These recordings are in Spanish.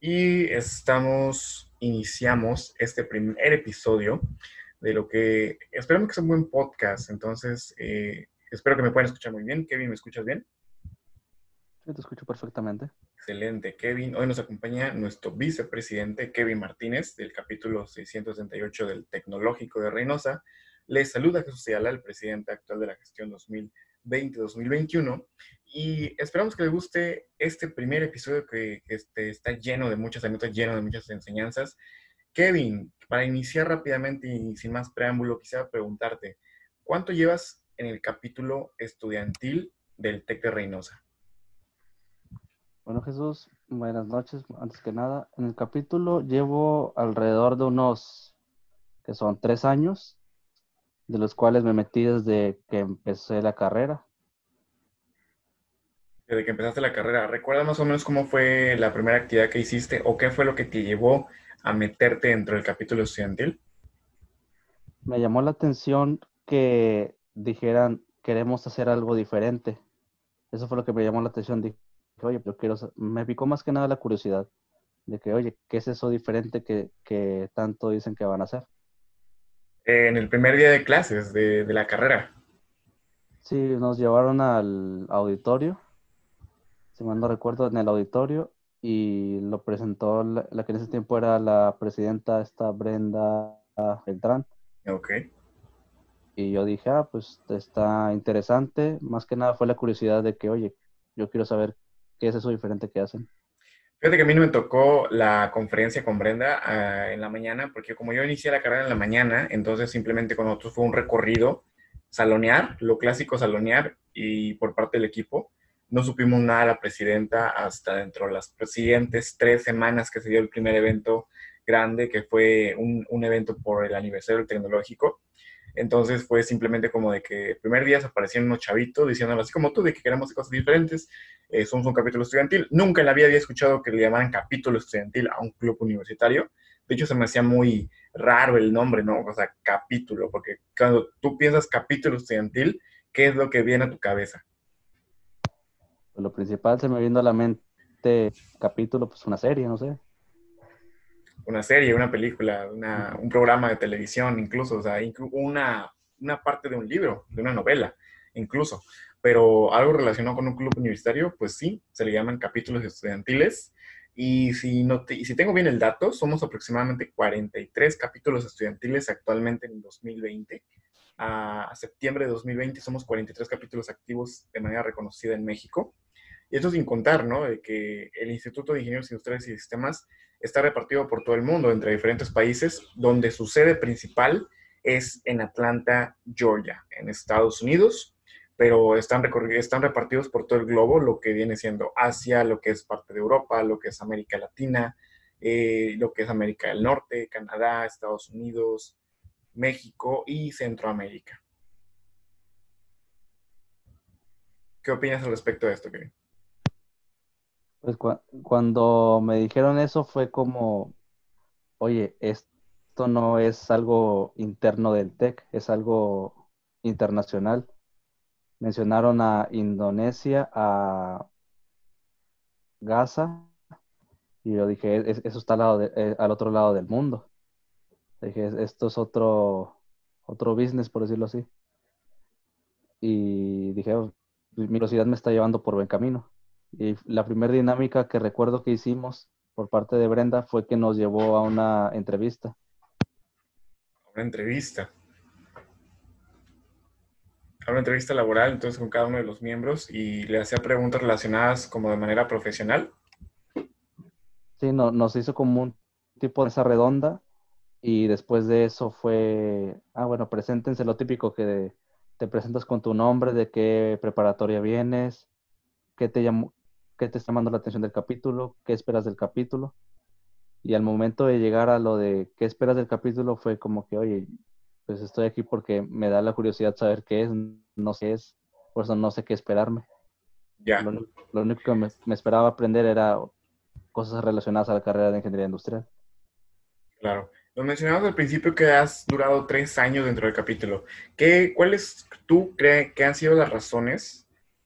Y estamos, iniciamos este primer episodio de lo que esperamos que sea un buen podcast. Entonces, eh, espero que me puedan escuchar muy bien. Kevin, ¿me escuchas bien? Sí, te escucho perfectamente. Excelente, Kevin. Hoy nos acompaña nuestro vicepresidente, Kevin Martínez, del capítulo 668 del Tecnológico de Reynosa. Les saluda Jesús Ayala, el presidente actual de la gestión 2020-2021. Y esperamos que les guste este primer episodio que, este, está lleno de muchas anécdotas, lleno de muchas enseñanzas. Kevin, para iniciar rápidamente y sin más preámbulo, quisiera preguntarte, ¿cuánto llevas en el capítulo estudiantil del TEC de Reynosa? Bueno, Jesús, buenas noches. Antes que nada, en el capítulo llevo alrededor de unos, que son tres años, de los cuales me metí desde que empecé la carrera. Desde que empezaste la carrera, ¿recuerdas más o menos cómo fue la primera actividad que hiciste o qué fue lo que te llevó a meterte dentro del capítulo estudiantil? Me llamó la atención que dijeran, queremos hacer algo diferente. Eso fue lo que me llamó la atención oye, pero quiero, me picó más que nada la curiosidad de que, oye, ¿qué es eso diferente que, tanto dicen que van a hacer? En el primer día de clases de, la carrera. Sí, nos llevaron al auditorio, si mal no recuerdo, en el auditorio, y lo presentó la, la que en ese tiempo era la presidenta, esta Brenda Beltrán. Ok. Y yo dije, ah, pues está interesante. Más que nada fue la curiosidad de que, oye, yo quiero saber ¿Qué es eso diferente que hacen? Fíjate que a mí no me tocó la conferencia con Brenda ah, en la mañana, porque como yo inicié la carrera en la mañana, entonces simplemente con nosotros fue un recorrido, salonear, lo clásico salonear, y por parte del equipo. No supimos nada de la presidenta hasta dentro de las siguientes tres semanas que se dio el primer evento grande, que fue un, un evento por el aniversario tecnológico. Entonces fue simplemente como de que el primer día aparecieron unos chavitos diciendo así como tú, de que queremos cosas diferentes. Eh, somos un capítulo estudiantil. Nunca en la vida había escuchado que le llamaran capítulo estudiantil a un club universitario. De hecho, se me hacía muy raro el nombre, ¿no? O sea, capítulo, porque cuando tú piensas capítulo estudiantil, ¿qué es lo que viene a tu cabeza? Pues lo principal se me viene a la mente capítulo, pues una serie, no sé una serie, una película, un programa de televisión, incluso, o sea, una, una parte de un libro, de una novela, incluso. Pero algo relacionado con un club universitario, pues sí, se le llaman capítulos estudiantiles. Y si, no y si tengo bien el dato, somos aproximadamente 43 capítulos estudiantiles actualmente en 2020. A septiembre de 2020 somos 43 capítulos activos de manera reconocida en México. Y esto sin contar, ¿no? De que el Instituto de Ingenieros Industriales y Sistemas está repartido por todo el mundo, entre diferentes países, donde su sede principal es en Atlanta, Georgia, en Estados Unidos, pero están, están repartidos por todo el globo, lo que viene siendo Asia, lo que es parte de Europa, lo que es América Latina, eh, lo que es América del Norte, Canadá, Estados Unidos, México y Centroamérica. ¿Qué opinas al respecto de esto, Kevin? Pues cuando me dijeron eso fue como, oye, esto no es algo interno del TEC, es algo internacional. Mencionaron a Indonesia, a Gaza, y yo dije, eso está al, lado eh, al otro lado del mundo. Dije, esto es otro, otro business, por decirlo así. Y dije, oh, mi curiosidad me está llevando por buen camino. Y la primera dinámica que recuerdo que hicimos por parte de Brenda fue que nos llevó a una entrevista. Una entrevista. A una entrevista laboral, entonces con cada uno de los miembros y le hacía preguntas relacionadas como de manera profesional. Sí, no, nos hizo como un tipo de esa redonda y después de eso fue, ah, bueno, preséntense lo típico que te presentas con tu nombre, de qué preparatoria vienes, qué te llamó, qué te está llamando la atención del capítulo, qué esperas del capítulo. Y al momento de llegar a lo de qué esperas del capítulo fue como que, oye, pues estoy aquí porque me da la curiosidad saber qué es, no sé qué es, por eso no sé qué esperarme. Ya. Lo, único que me, esperaba aprender era cosas relacionadas a la carrera de ingeniería industrial. Claro. Lo mencionabas al principio que has durado tres años dentro del capítulo. ¿Qué, ¿Cuáles tú crees que han sido las razones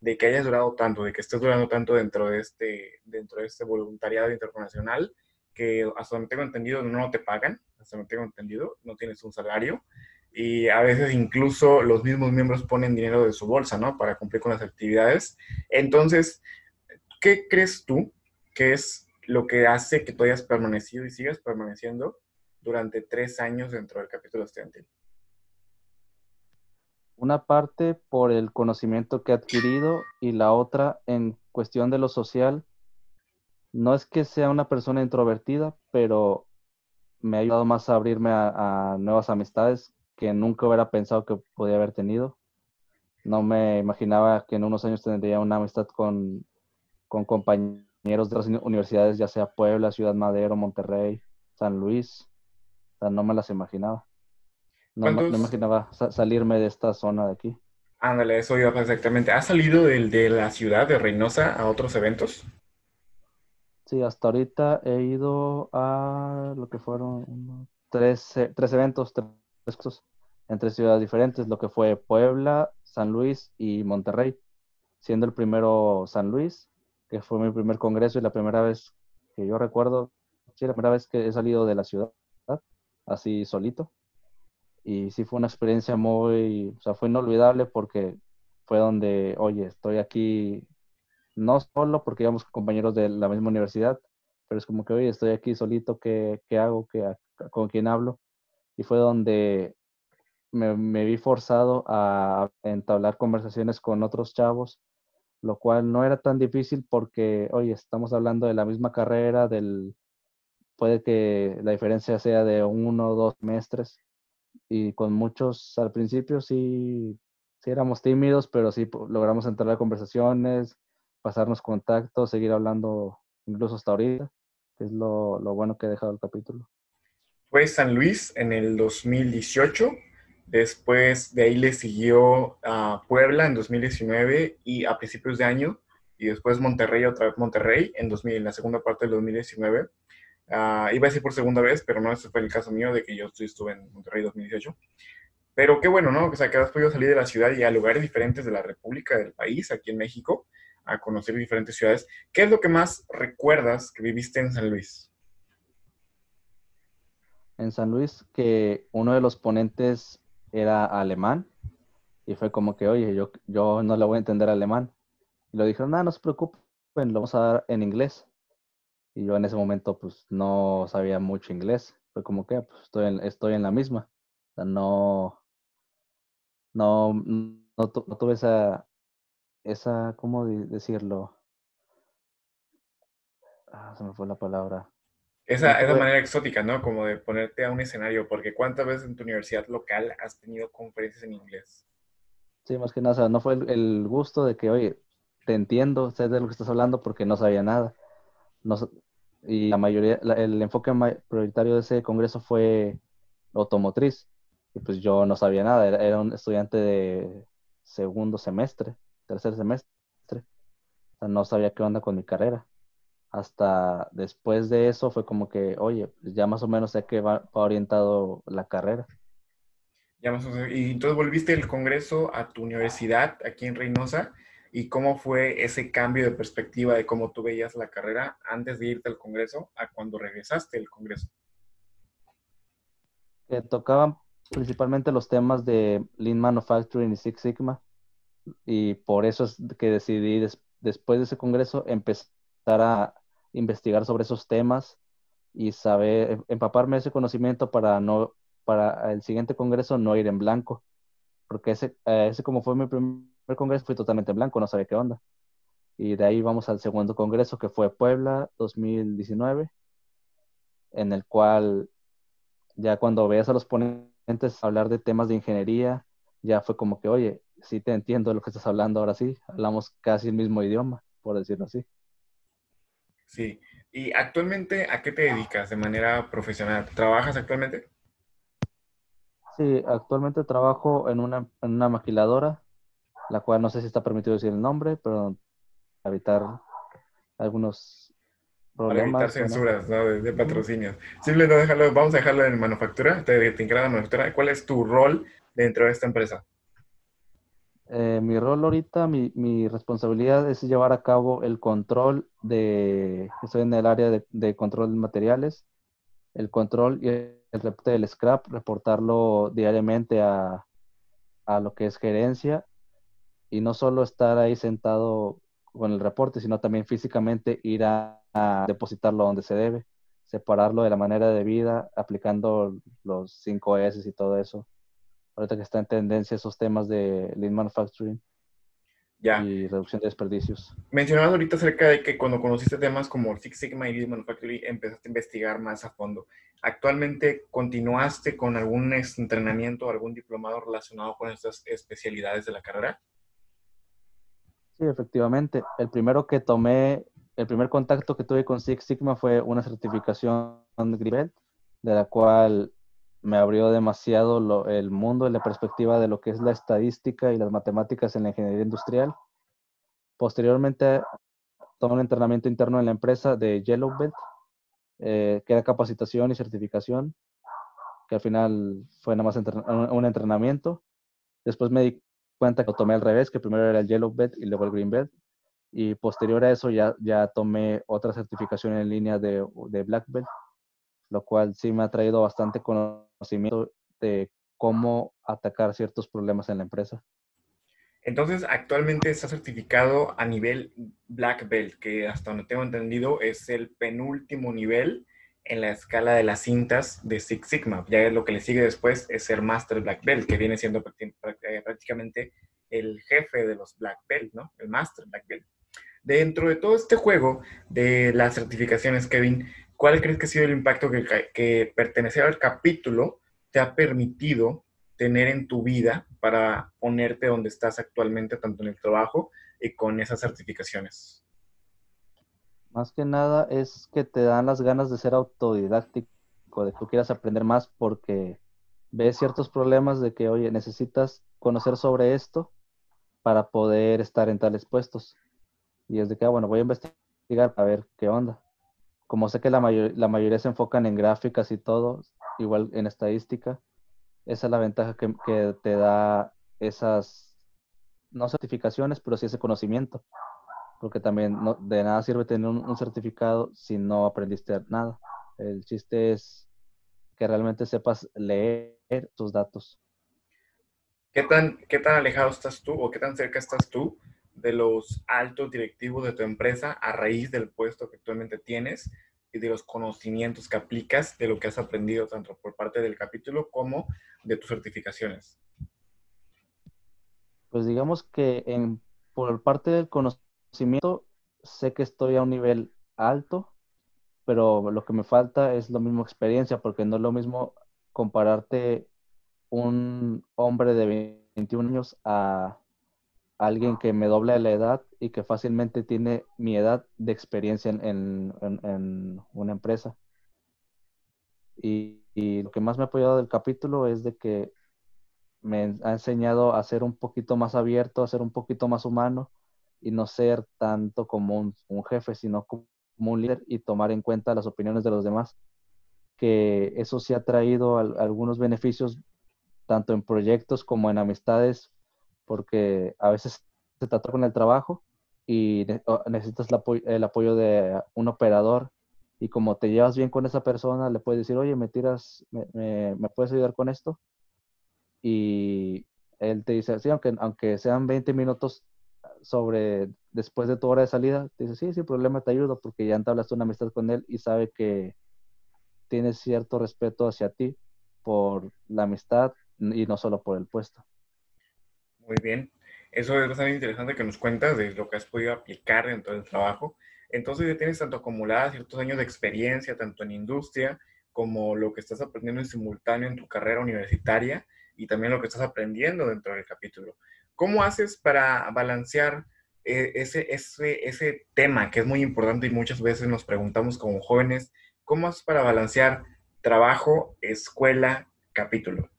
de que hayas durado tanto, de que estés durando tanto dentro de este, dentro de este voluntariado internacional, que hasta donde tengo entendido no te pagan, hasta donde tengo entendido, no tienes un salario, y a veces incluso los mismos miembros ponen dinero de su bolsa, ¿no? Para cumplir con las actividades. Entonces, ¿qué crees tú que es lo que hace que tú hayas permanecido y sigas permaneciendo durante tres años dentro del capítulo estudiantil? Una parte por el conocimiento que he adquirido y la otra en cuestión de lo social. No es que sea una persona introvertida, pero me ha ayudado más a abrirme a, nuevas amistades que nunca hubiera pensado que podía haber tenido. No me imaginaba que en unos años tendría una amistad con, con compañeros de las universidades, ya sea Puebla, Ciudad Madero, Monterrey, San Luis. O sea, no me las imaginaba. No, me imaginaba salirme de esta zona de aquí. Ándale, eso iba exactamente. ¿Has salido del, de la ciudad de Reynosa a otros eventos? Sí, hasta ahorita he ido a lo que fueron tres, tres eventos, tres en tres ciudades diferentes, lo que fue Puebla, San Luis y Monterrey, siendo el primero San Luis, que fue mi primer congreso y la primera vez que yo recuerdo, sí, la primera vez que he salido de la ciudad, así solito y sí fue una experiencia muy, o sea, fue inolvidable porque fue donde, oye, estoy aquí no solo porque íbamos compañeros de la misma universidad, pero es como que, oye, estoy aquí solito, ¿qué, qué hago? ¿Qué, ¿Con quién hablo? Y fue donde me, me, vi forzado a entablar conversaciones con otros chavos, lo cual no era tan difícil porque, oye, estamos hablando de la misma carrera, del, puede que la diferencia sea de uno o dos semestres, y con muchos al principio sí, sí éramos tímidos, pero sí logramos entrar a conversaciones, pasarnos contactos, seguir hablando incluso hasta ahorita, que es lo, lo bueno que ha dejado el capítulo. Fue San Luis en el 2018, después de ahí le siguió a Puebla en 2019 y a principios de año, y después Monterrey, otra vez Monterrey en, 2000, en la segunda parte del 2019. Uh, iba a decir por segunda vez, pero no, ese fue el caso mío de que yo estuve en Monterrey 2018. Pero qué bueno, ¿no? O sea, que has podido salir de la ciudad y a lugares diferentes de la República, del país, aquí en México, a conocer diferentes ciudades. ¿Qué es lo que más recuerdas que viviste en San Luis? En San Luis, que uno de los ponentes era alemán y fue como que, oye, yo, yo no le voy a entender alemán. Y lo dijeron, no, no se preocupen, lo vamos a dar en inglés. Y yo en ese momento pues no sabía mucho inglés. Fue como que pues, estoy, en, estoy en la misma. O sea, no, no, no, tuve esa, esa, ¿cómo decirlo? Ah, se me fue la palabra. Esa, esa manera exótica, ¿no? Como de ponerte a un escenario, porque ¿cuántas veces en tu universidad local has tenido conferencias en inglés? Sí, más que nada, o sea, no fue el, gusto de que, oye, te entiendo, sé de lo que estás hablando porque no sabía nada. No, y la mayoría, el enfoque prioritario de ese congreso fue automotriz. Y pues yo no sabía nada, era, un estudiante de segundo semestre, tercer semestre. O sea, no sabía qué onda con mi carrera. Hasta después de eso fue como que, oye, pues ya más o menos sé que va, orientado la carrera. Ya más o menos, y entonces volviste el congreso a tu universidad aquí en Reynosa y cómo fue ese cambio de perspectiva de cómo tú veías la carrera antes de irte al Congreso a cuando regresaste al Congreso. Tocaban principalmente los temas de Lean Manufacturing y Six Sigma y por eso es que decidí después de ese Congreso empezar a investigar sobre esos temas y saber, em, empaparme ese conocimiento para no para el siguiente congreso no ir en blanco, porque ese, eh, ese como fue mi primer congreso fui totalmente blanco, no sabía qué onda. Y de ahí vamos al segundo congreso que fue Puebla 2019, en el cual ya cuando veas a los ponentes hablar de temas de ingeniería, ya fue como que, oye, sí te entiendo lo que estás hablando ahora sí, hablamos casi el mismo idioma, por decirlo así. Sí, y actualmente, ¿a qué te dedicas de manera profesional? ¿Trabajas actualmente? Sí, actualmente trabajo en una, en una maquiladora la cual no sé si está permitido decir el nombre, pero evitar algunos problemas. Para evitar censuras ¿no? de, patrocinios. Simplemente dejarlo, vamos a dejarlo en manufactura, te, te manufactura. ¿Cuál es tu rol dentro de esta empresa? Eh, mi rol ahorita, mi, mi, responsabilidad es llevar a cabo el control de, estoy en el área de, de control de materiales, el control y el del scrap, reportarlo diariamente a, a lo que es gerencia y no solo estar ahí sentado con el reporte, sino también físicamente ir a, depositarlo donde se debe, separarlo de la manera de vida, aplicando los 5 S y todo eso. Ahorita que está en tendencia esos temas de Lean Manufacturing ya. y reducción de desperdicios. Mencionabas ahorita acerca de que cuando conociste temas como Six Sigma y Lean Manufacturing empezaste a investigar más a fondo. ¿Actualmente continuaste con algún entrenamiento, algún diplomado relacionado con estas especialidades de la carrera? Sí, efectivamente. El primero que tomé, el primer contacto que tuve con Six Sigma fue una certificación de de la cual me abrió demasiado el mundo y la perspectiva de lo que es la estadística y las matemáticas en la ingeniería industrial. Posteriormente, tomé un entrenamiento interno en la empresa de Yellow Belt, eh, que era capacitación y certificación, que al final fue nada más un entrenamiento. Después me di cuenta que lo tomé al revés, que primero era el Yellow Bed y luego el Green Bed. Y posterior a eso ya, ya tomé otra certificación en línea de, de Black Belt, lo cual sí me ha traído bastante conocimiento de cómo atacar ciertos problemas en la empresa. Entonces, actualmente está certificado a nivel Black Belt, que hasta donde tengo entendido es el penúltimo nivel en la escala de las cintas de Six Sigma. Ya lo que le sigue después es ser Master Black Belt, que viene siendo prácticamente el jefe de los Black Belt, ¿no? El Master Black Belt. Dentro de todo este juego de las certificaciones, Kevin, ¿cuál crees que ha sido el impacto que, pertenecer al capítulo te ha permitido tener en tu vida para ponerte donde estás actualmente, tanto en el trabajo y con esas certificaciones? Más que nada es que te dan las ganas de ser autodidáctico, de que tú quieras aprender más porque ves ciertos problemas de que, oye, necesitas conocer sobre esto para poder estar en tales puestos. Y es de que, ah, bueno, voy a investigar a ver qué onda. Como sé que la, la mayoría se enfocan en gráficas y todo, igual en estadística, esa es la ventaja que, te da esas, no certificaciones, pero sí ese conocimiento porque también de nada sirve tener un, certificado si no aprendiste nada. El chiste es que realmente sepas leer tus datos. ¿Qué tan, ¿Qué tan alejado estás tú o qué tan cerca estás tú de los altos directivos de tu empresa a raíz del puesto que actualmente tienes y de los conocimientos que aplicas de lo que has aprendido tanto por parte del capítulo como de tus certificaciones? Pues digamos que en, por parte del conocimiento, sé que estoy a un nivel alto, pero lo que me falta es lo mismo experiencia, porque no es lo mismo compararte un hombre de 21 años a alguien que me doble la edad y que fácilmente tiene mi edad de experiencia en, una empresa. Y, y, lo que más me ha apoyado del capítulo es de que me ha enseñado a ser un poquito más abierto, a ser un poquito más humano y no ser tanto como un, jefe, sino como un líder y tomar en cuenta las opiniones de los demás. Que eso sí ha traído algunos beneficios tanto en proyectos como en amistades, porque a veces te trata con el trabajo y necesitas el apoyo, de un operador y como te llevas bien con esa persona, le puedes decir, oye, me tiras, me, me, puedes ayudar con esto. Y él te dice, sí, aunque, aunque sean 20 minutos, sobre después de tu hora de salida, te dice, sí, sin problema te ayudo porque ya entablaste una amistad con él y sabe que tienes cierto respeto hacia ti por la amistad y no solo por el puesto. Muy bien. Eso es bastante interesante que nos cuentas de lo que has podido aplicar dentro del trabajo. Entonces ya tienes tanto acumuladas ciertos años de experiencia, tanto en industria como lo que estás aprendiendo en simultáneo en tu carrera universitaria y también lo que estás aprendiendo dentro del capítulo. ¿Cómo haces para balancear eh, ese, ese, ese tema que es muy importante y muchas veces nos preguntamos como jóvenes, ¿cómo haces para balancear trabajo, escuela, capítulo?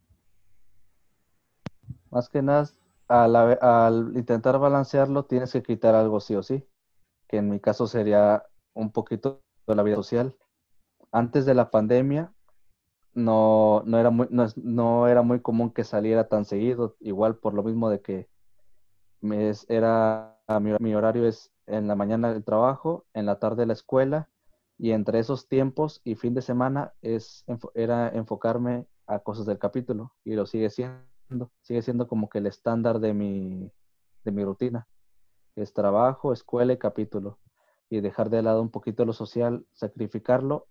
Más que nada, al, intentar balancearlo tienes que quitar algo sí o sí, que en mi caso sería un poquito de la vida social. Antes de la pandemia, no, no, era muy, no, era muy común que saliera tan seguido, igual por lo mismo de que me era, mi, mi horario es en la mañana el trabajo, en la tarde la escuela y entre esos tiempos y fin de semana es, era enfocarme a cosas del capítulo y lo sigue siendo, sigue siendo como que el estándar de mi, de mi rutina. Es trabajo, escuela y capítulo. Y dejar de lado un poquito lo social, sacrificarlo,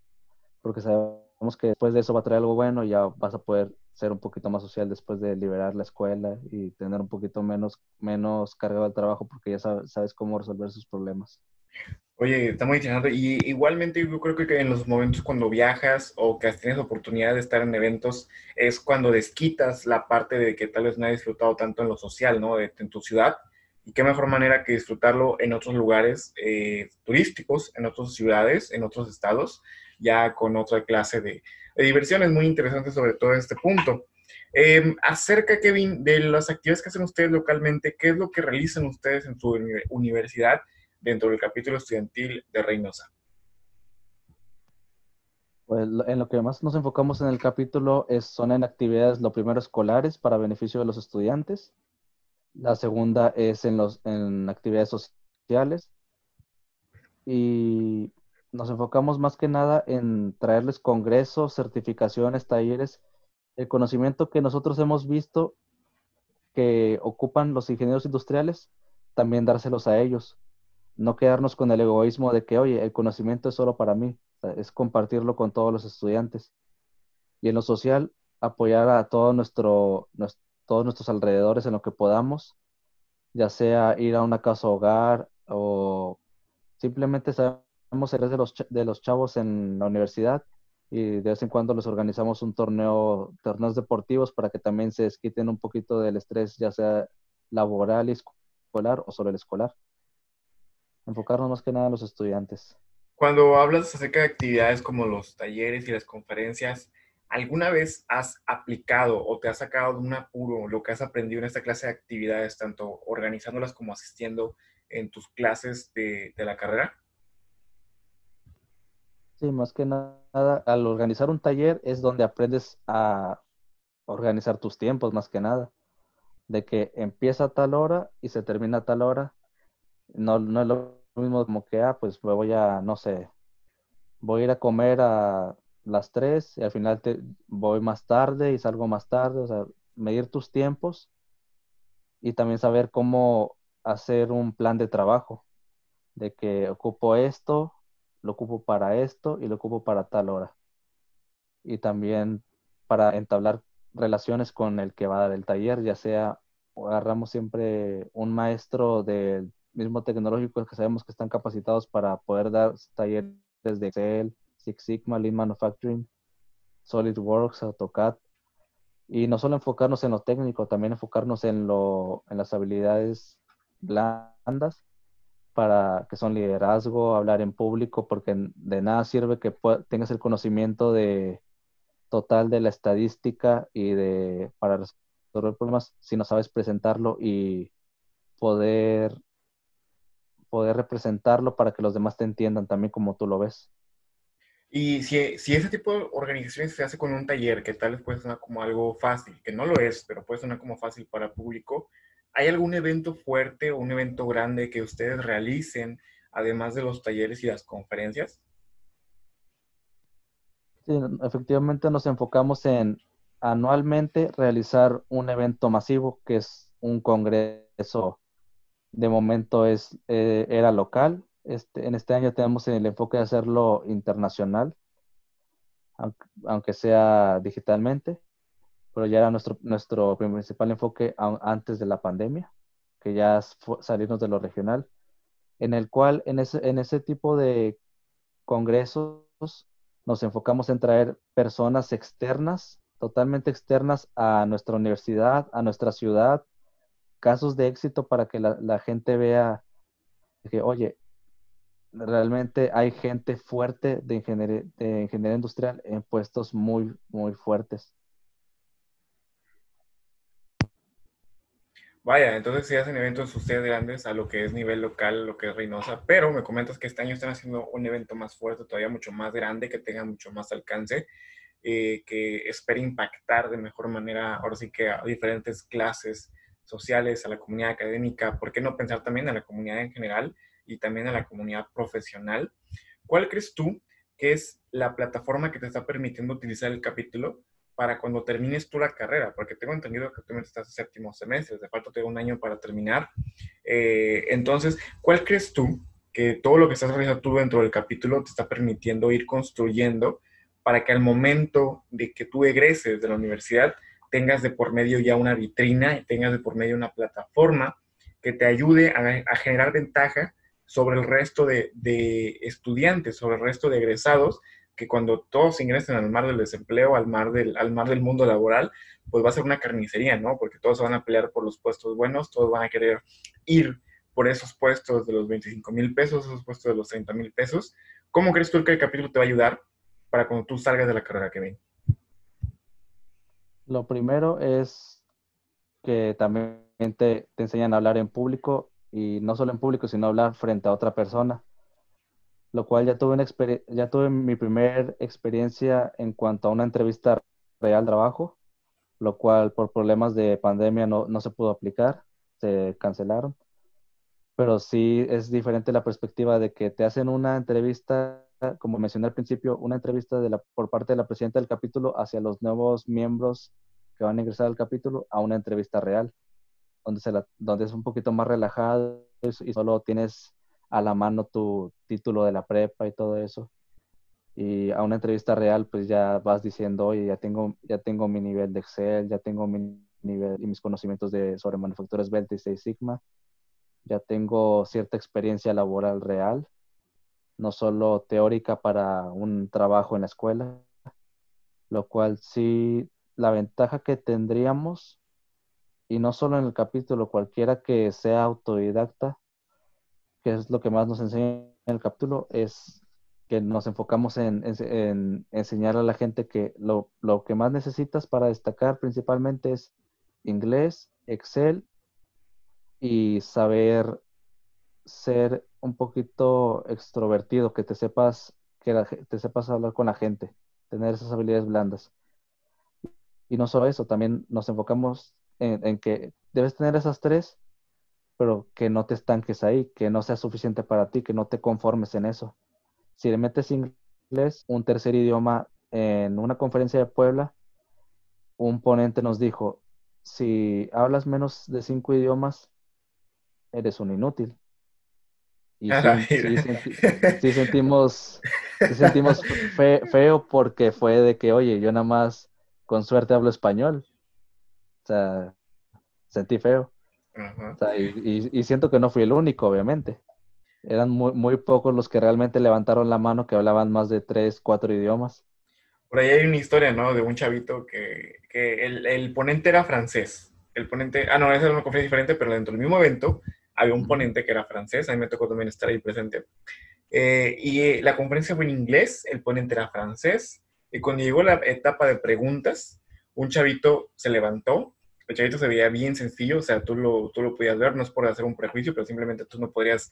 porque sabemos que después de eso va a traer algo bueno y ya vas a poder ser un poquito más social después de liberar la escuela y tener un poquito menos, menos cargado el trabajo porque ya sabes, sabes cómo resolver sus problemas. Oye, está muy interesante. Y igualmente yo creo que en los momentos cuando viajas o que tienes oportunidad de estar en eventos, es cuando desquitas la parte de que tal vez no has disfrutado tanto en lo social, ¿no? De, en tu ciudad. Y qué mejor manera que disfrutarlo en otros lugares eh, turísticos, en otras ciudades, en otros estados, ya con otra clase de, de diversiones muy interesantes sobre todo este punto. Eh, acerca, Kevin, de las actividades que hacen ustedes localmente, ¿qué es lo que realizan ustedes en su universidad? Dentro del capítulo estudiantil de Reynosa? Pues en lo que más nos enfocamos en el capítulo es, son en actividades, lo primero, escolares para beneficio de los estudiantes. La segunda es en, los, en actividades sociales. Y nos enfocamos más que nada en traerles congresos, certificaciones, talleres, el conocimiento que nosotros hemos visto que ocupan los ingenieros industriales, también dárselos a ellos no quedarnos con el egoísmo de que, oye, el conocimiento es solo para mí, es compartirlo con todos los estudiantes. Y en lo social, apoyar a todo nuestro, todos nuestros alrededores en lo que podamos, ya sea ir a una casa hogar o simplemente sabemos el de los, de los chavos en la universidad y de vez en cuando les organizamos un torneo, torneos deportivos para que también se desquiten un poquito del estrés, ya sea laboral y escolar o solo el escolar enfocarnos más que nada en los estudiantes. Cuando hablas acerca de actividades como los talleres y las conferencias, ¿alguna vez has aplicado o te has sacado de un apuro lo que has aprendido en esta clase de actividades, tanto organizándolas como asistiendo en tus clases de, de la carrera? Sí, más que nada, al organizar un taller es donde aprendes a organizar tus tiempos, más que nada. De que empieza a tal hora y se termina a tal hora no, no es lo mismo como que, ah, pues me voy a, no sé, voy a ir a comer a las 3 y al final te, voy más tarde y salgo más tarde, o sea, medir tus tiempos y también saber cómo hacer un plan de trabajo, de que ocupo esto, lo ocupo para esto y lo ocupo para tal hora. Y también para entablar relaciones con el que va a dar el taller, ya sea agarramos siempre un maestro del mismo tecnológicos que sabemos que están capacitados para poder dar talleres de Excel, Six Sigma, Lean Manufacturing, SolidWorks, AutoCAD. Y no solo enfocarnos en lo técnico, también enfocarnos en, lo, en las habilidades blandas, para que son liderazgo, hablar en público, porque de nada sirve que tengas el conocimiento de total de la estadística y de para resolver problemas si no sabes presentarlo y poder poder representarlo para que los demás te entiendan también como tú lo ves. Y si, si ese tipo de organizaciones se hace con un taller, que tal vez puede sonar como algo fácil, que no lo es, pero puede sonar como fácil para el público, ¿hay algún evento fuerte o un evento grande que ustedes realicen, además de los talleres y las conferencias? Sí, efectivamente nos enfocamos en anualmente realizar un evento masivo, que es un congreso de momento es, eh, era local. Este, en este año tenemos el enfoque de hacerlo internacional, aunque, sea digitalmente, pero ya era nuestro, nuestro principal enfoque antes de la pandemia, que ya salirnos de lo regional, en el cual en ese, en ese tipo de congresos nos enfocamos en traer personas externas, totalmente externas a nuestra universidad, a nuestra ciudad, casos de éxito para que la, gente vea que, oye, realmente hay gente fuerte de ingeniería, de ingeniería industrial en puestos muy, muy fuertes. Vaya, entonces sí hacen eventos ustedes grandes a lo que es nivel local, lo que es Reynosa, pero me comentas que este año están haciendo un evento más fuerte, todavía mucho más grande, que tenga mucho más alcance, eh, que espere impactar de mejor manera, ahora sí que a diferentes clases sociales, a la comunidad académica, ¿por qué no pensar también a la comunidad en general y también a la comunidad profesional? ¿Cuál crees tú que es la plataforma que te está permitiendo utilizar el capítulo para cuando termines tú la carrera? Porque tengo entendido que tú estás en séptimo semestre, de falta tengo un año para terminar. Eh, entonces, ¿cuál crees tú que todo lo que estás realizando tú dentro del capítulo te está permitiendo ir construyendo para que al momento de que tú egreses de la universidad tengas de por medio ya una vitrina y tengas de por medio una plataforma que te ayude a, generar ventaja sobre el resto de, estudiantes, sobre el resto de egresados, que cuando todos ingresen al mar del desempleo, al mar del, al mar del mundo laboral, pues va a ser una carnicería, ¿no? Porque todos van a pelear por los puestos buenos, todos van a querer ir por esos puestos de los 25 mil pesos, esos puestos de los 30 mil pesos. ¿Cómo crees tú que el capítulo te va a ayudar para cuando tú salgas de la carrera que viene? Lo primero es que también te, enseñan a hablar en público y no solo en público, sino hablar frente a otra persona. Lo cual ya tuve, una ya tuve mi primera experiencia en cuanto a una entrevista real trabajo, lo cual por problemas de pandemia no, no se pudo aplicar, se cancelaron pero sí es diferente la perspectiva de que te hacen una entrevista, como mencioné al principio, una entrevista de la, por parte de la presidenta del capítulo hacia los nuevos miembros que van a ingresar al capítulo a una entrevista real, donde, se la, donde es un poquito más relajado y solo tienes a la mano tu título de la prepa y todo eso. Y a una entrevista real, pues ya vas diciendo, oye, ya tengo, ya tengo mi nivel de Excel, ya tengo mi nivel y mis conocimientos de, sobre manufacturas Svelte y Six Sigma ya tengo cierta experiencia laboral real, no solo teórica para un trabajo en la escuela, lo cual sí, la ventaja que tendríamos, y no solo en el capítulo, cualquiera que sea autodidacta, que es lo que más nos enseña en el capítulo, es que nos enfocamos en, enseñar a la gente que lo, lo que más necesitas para destacar principalmente es inglés, Excel y saber ser un poquito extrovertido, que te sepas, que te sepas hablar con la gente, tener esas habilidades blandas. Y no solo eso, también nos enfocamos en, que debes tener esas tres, pero que no te estanques ahí, que no sea suficiente para ti, que no te conformes en eso. Si le metes inglés, un tercer idioma, en una conferencia de Puebla, un ponente nos dijo, si hablas menos de cinco idiomas, eres un inútil. Y sí, sentimos, sentimos feo porque fue de que, oye, yo nada más con suerte hablo español. O sea, sentí feo. y, siento que no fui el único, obviamente. Eran muy, muy pocos los que realmente levantaron la mano que hablaban más de tres, cuatro idiomas. Por ahí hay una historia, ¿no? De un chavito que, que el, el ponente era francés. El ponente, ah, no, esa era una conferencia diferente, pero dentro del mismo evento había un ponente que era francés, a mí me tocó también estar ahí presente. Eh, y eh, la conferencia fue en inglés, el ponente era francés, y cuando llegó la etapa de preguntas, un chavito se levantó, el chavito se veía bien sencillo, o sea, tú lo, tú lo podías ver, no es por hacer un prejuicio, pero simplemente tú no podrías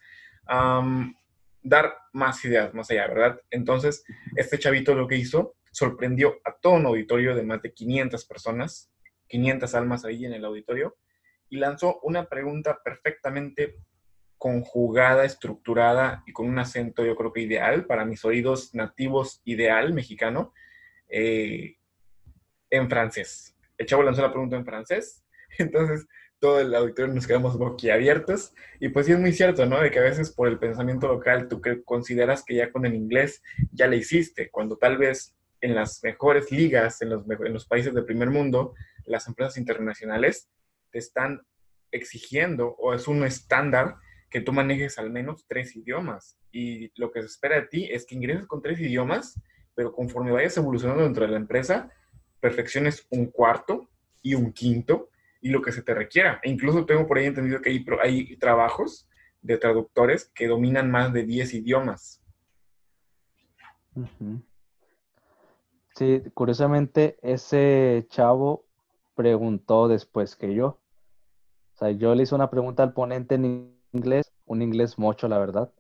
dar más ideas más allá, ¿verdad? Entonces, este chavito lo que hizo, sorprendió a todo un auditorio de más de 500 personas, 500 almas ahí en el auditorio, y lanzó una pregunta perfectamente conjugada, estructurada y con un acento yo creo que ideal para mis oídos nativos, ideal mexicano, eh, en francés. El chavo lanzó la pregunta en francés, entonces todo el auditorio nos quedamos boquiabiertos y pues sí es muy cierto, ¿no? De que a veces por el pensamiento local tú consideras que ya con el inglés ya le hiciste, cuando tal vez en las mejores ligas, en los, en los países del primer mundo, las empresas internacionales te están exigiendo o es un estándar que tú manejes al menos tres idiomas. Y lo que se espera de ti es que ingreses con tres idiomas, pero conforme vayas evolucionando dentro de la empresa, perfecciones un cuarto y un quinto y lo que se te requiera. E incluso tengo por ahí entendido que hay, hay trabajos de traductores que dominan más de 10 idiomas. Sí, curiosamente ese chavo preguntó después que yo. O sea, yo le hice una pregunta al ponente en inglés, un inglés mocho, la verdad,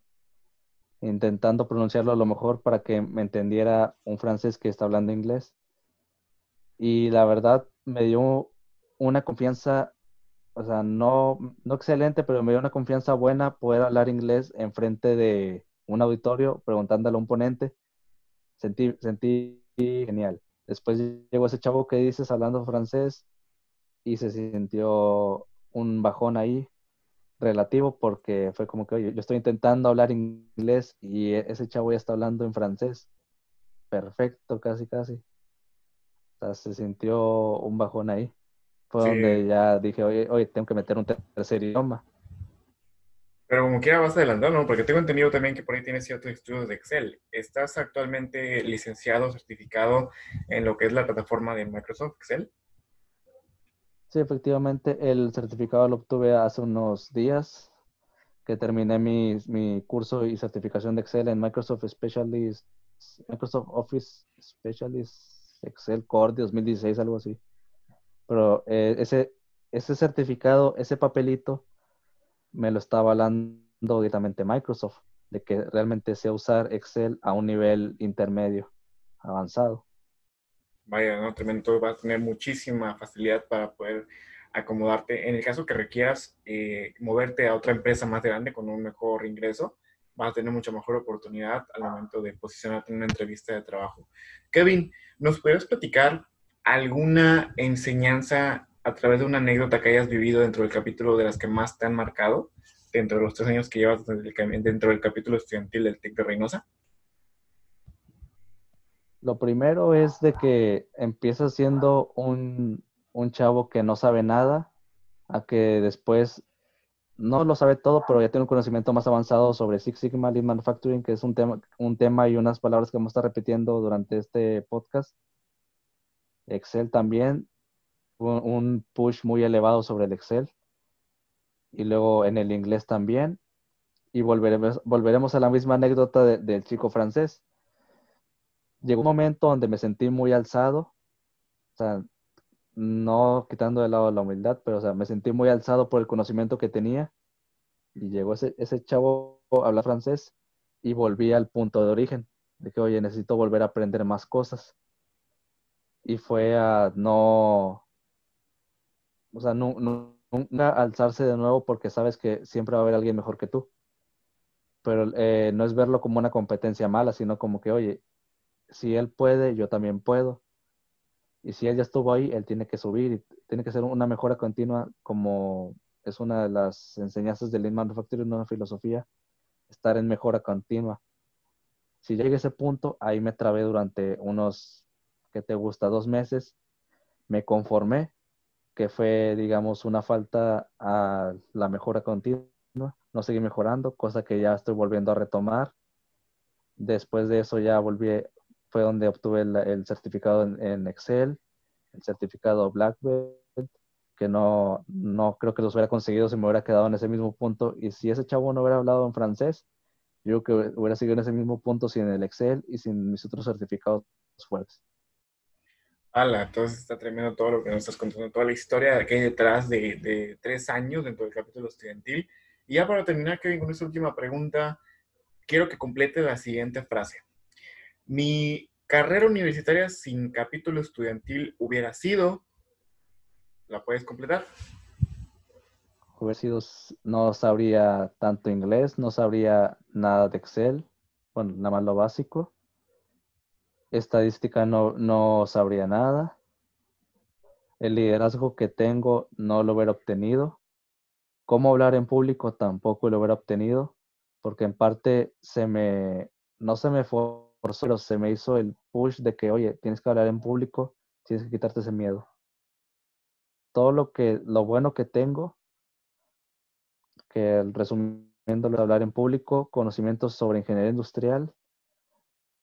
intentando pronunciarlo a lo mejor para que me entendiera un francés que está hablando inglés. Y la verdad me dio una confianza o sea, no, no excelente, pero me dio una confianza buena poder hablar inglés en frente de un auditorio preguntándole a un ponente. Sentí, sentí genial. Después llegó ese chavo que dices hablando francés y se sintió un bajón ahí relativo porque fue como que, oye, yo estoy intentando hablar inglés y e, ese chavo ya está hablando en francés. Perfecto, casi, casi. O sea, se sintió un bajón ahí. Fue donde ya dije, oye, oye, tengo que meter un tercer idioma. Pero como quiera vas adelantando, ¿no? Porque tengo entendido también que por ahí tienes ciertos estudios de Excel. ¿Estás actualmente licenciado, certificado en lo que es la plataforma de Microsoft Excel? Sí, efectivamente, el certificado lo obtuve hace unos días que terminé mi, mi curso y certificación de Excel en Microsoft Specialist, Microsoft Office Specialist Excel Core 2016, algo así. Pero eh, ese, ese certificado, ese papelito, me lo está avalando directamente Microsoft, de que realmente sé usar Excel a un nivel intermedio, avanzado. Vaya, ¿no? Tremendo, vas a tener muchísima facilidad para poder acomodarte. En el caso que requieras eh, moverte a otra empresa más grande con un mejor ingreso, vas a tener mucha mejor oportunidad al momento de posicionarte en una entrevista de trabajo. Kevin, ¿nos puedes platicar alguna enseñanza a través de una anécdota que hayas vivido dentro del capítulo de las que más te han marcado, dentro de los tres años que llevas dentro del capítulo estudiantil del TEC de Reynosa? Lo primero es de que empiezas siendo un, un chavo que no sabe nada, a que después no lo sabe todo, pero ya tiene un conocimiento más avanzado sobre Six Sigma Lean Manufacturing, que es un tema, un tema y unas palabras que vamos a estar repitiendo durante este podcast. Excel también, un, push muy elevado sobre el Excel. Y luego en el inglés también. Y volveremos, volveremos a la misma anécdota del chico francés. Llegó un momento donde me sentí muy alzado. O sea, no quitando de lado la humildad, pero o sea, me sentí muy alzado por el conocimiento que tenía. Y llegó ese, ese chavo a hablar francés y volví al punto de origen, de que, oye, necesito volver a aprender más cosas. Y fue a no, o sea, nunca alzarse de nuevo porque sabes que siempre va a haber alguien mejor que tú. Pero eh, no es verlo como una competencia mala, sino como que, oye, si él puede, yo también puedo. Y si él ya estuvo ahí, él tiene que subir y tiene que ser una mejora continua, como es una de las enseñanzas del Lean Manufacturing, una filosofía, estar en mejora continua. Si llegué a ese punto, ahí me trabé durante unos, ¿qué te gusta? Dos meses. Me conformé que fue, digamos, una falta a la mejora continua. No seguí mejorando, cosa que ya estoy volviendo a retomar. Después de eso ya volví, fue donde obtuve el, certificado en, Excel, el certificado Black Belt, que no, no creo que los hubiera conseguido si me hubiera quedado en ese mismo punto. Y si ese chavo no hubiera hablado en francés, yo creo que hubiera seguido en ese mismo punto sin el Excel y sin mis otros certificados fuertes. Ala, entonces está tremendo todo lo que nos estás contando, toda la historia que hay detrás de, tres años dentro del capítulo estudiantil. Y ya para terminar, Kevin, con esta última pregunta, quiero que complete la siguiente frase. Mi carrera universitaria sin capítulo estudiantil hubiera sido, ¿la puedes completar? Hubiera sido, no sabría tanto inglés, no sabría nada de Excel, bueno, nada más lo básico Estadística no, no sabría nada. El liderazgo que tengo no lo hubiera obtenido. Cómo hablar en público tampoco lo hubiera obtenido, porque en parte se me, no se me forzó, pero se me hizo el push de que, oye, tienes que hablar en público, tienes que quitarte ese miedo. Todo lo que, lo bueno que tengo, que resumiendo, hablar en público, conocimientos sobre ingeniería industrial,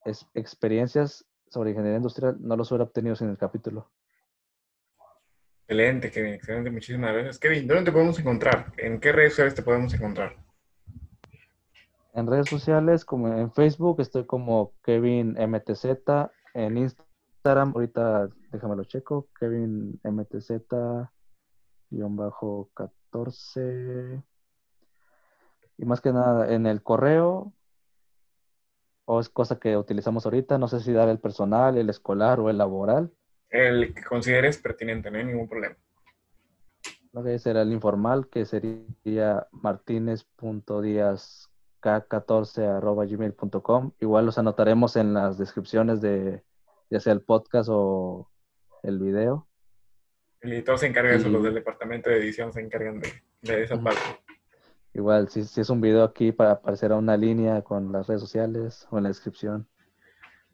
es, experiencias sobre ingeniería industrial no los hubiera obtenido sin el capítulo. Excelente, Kevin, excelente, muchísimas gracias. Kevin, ¿dónde te podemos encontrar? ¿En qué redes sociales te podemos encontrar? En redes sociales, como en Facebook, estoy como Kevin MTZ, en Instagram, ahorita déjame checo, Kevin MTZ, guion bajo 14. Y más que nada, en el correo, o es cosa que utilizamos ahorita, no sé si dar el personal, el escolar o el laboral. El que consideres pertinente, no hay ningún problema. Ok, será el informal, que sería martinez.diazk14.gmail.com. Igual los anotaremos en las descripciones de ya sea el podcast o el video. El editor se encarga de eso, los del departamento de edición se encargan de, de esa parte. Igual, si, si es un video aquí, para aparecer a una línea con las redes sociales o en la descripción.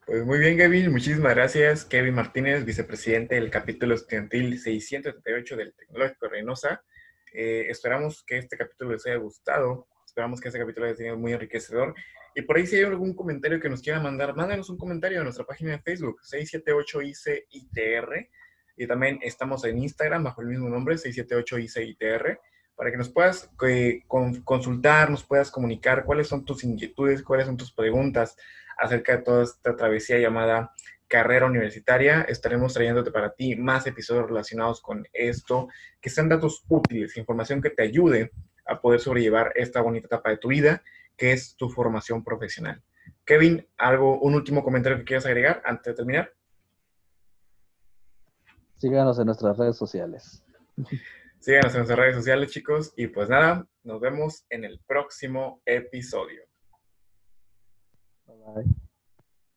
Pues muy bien, Kevin. Muchísimas gracias. Kevin Martínez, vicepresidente del capítulo estudiantil 678 del Tecnológico Reynosa. Eh, esperamos que este capítulo les haya gustado. Esperamos que este capítulo haya sido muy enriquecedor. Y por ahí, si hay algún comentario que nos quiera mandar, mándanos un comentario a nuestra página de Facebook, 678ICITR. Y también estamos en Instagram bajo el mismo nombre, 678ICITR, para que nos puedas eh, consultar, nos puedas comunicar cuáles son tus inquietudes, cuáles son tus preguntas acerca de toda esta travesía llamada carrera universitaria. Estaremos trayéndote para ti más episodios relacionados con esto, que sean datos útiles, información que te ayude a poder sobrellevar esta bonita etapa de tu vida, que es tu formación profesional. Kevin, algo, un último comentario que quieras agregar antes de terminar. Síganos en nuestras redes sociales. Síganos en nuestras redes sociales, chicos. Y pues nada, nos vemos en el próximo episodio. Bye.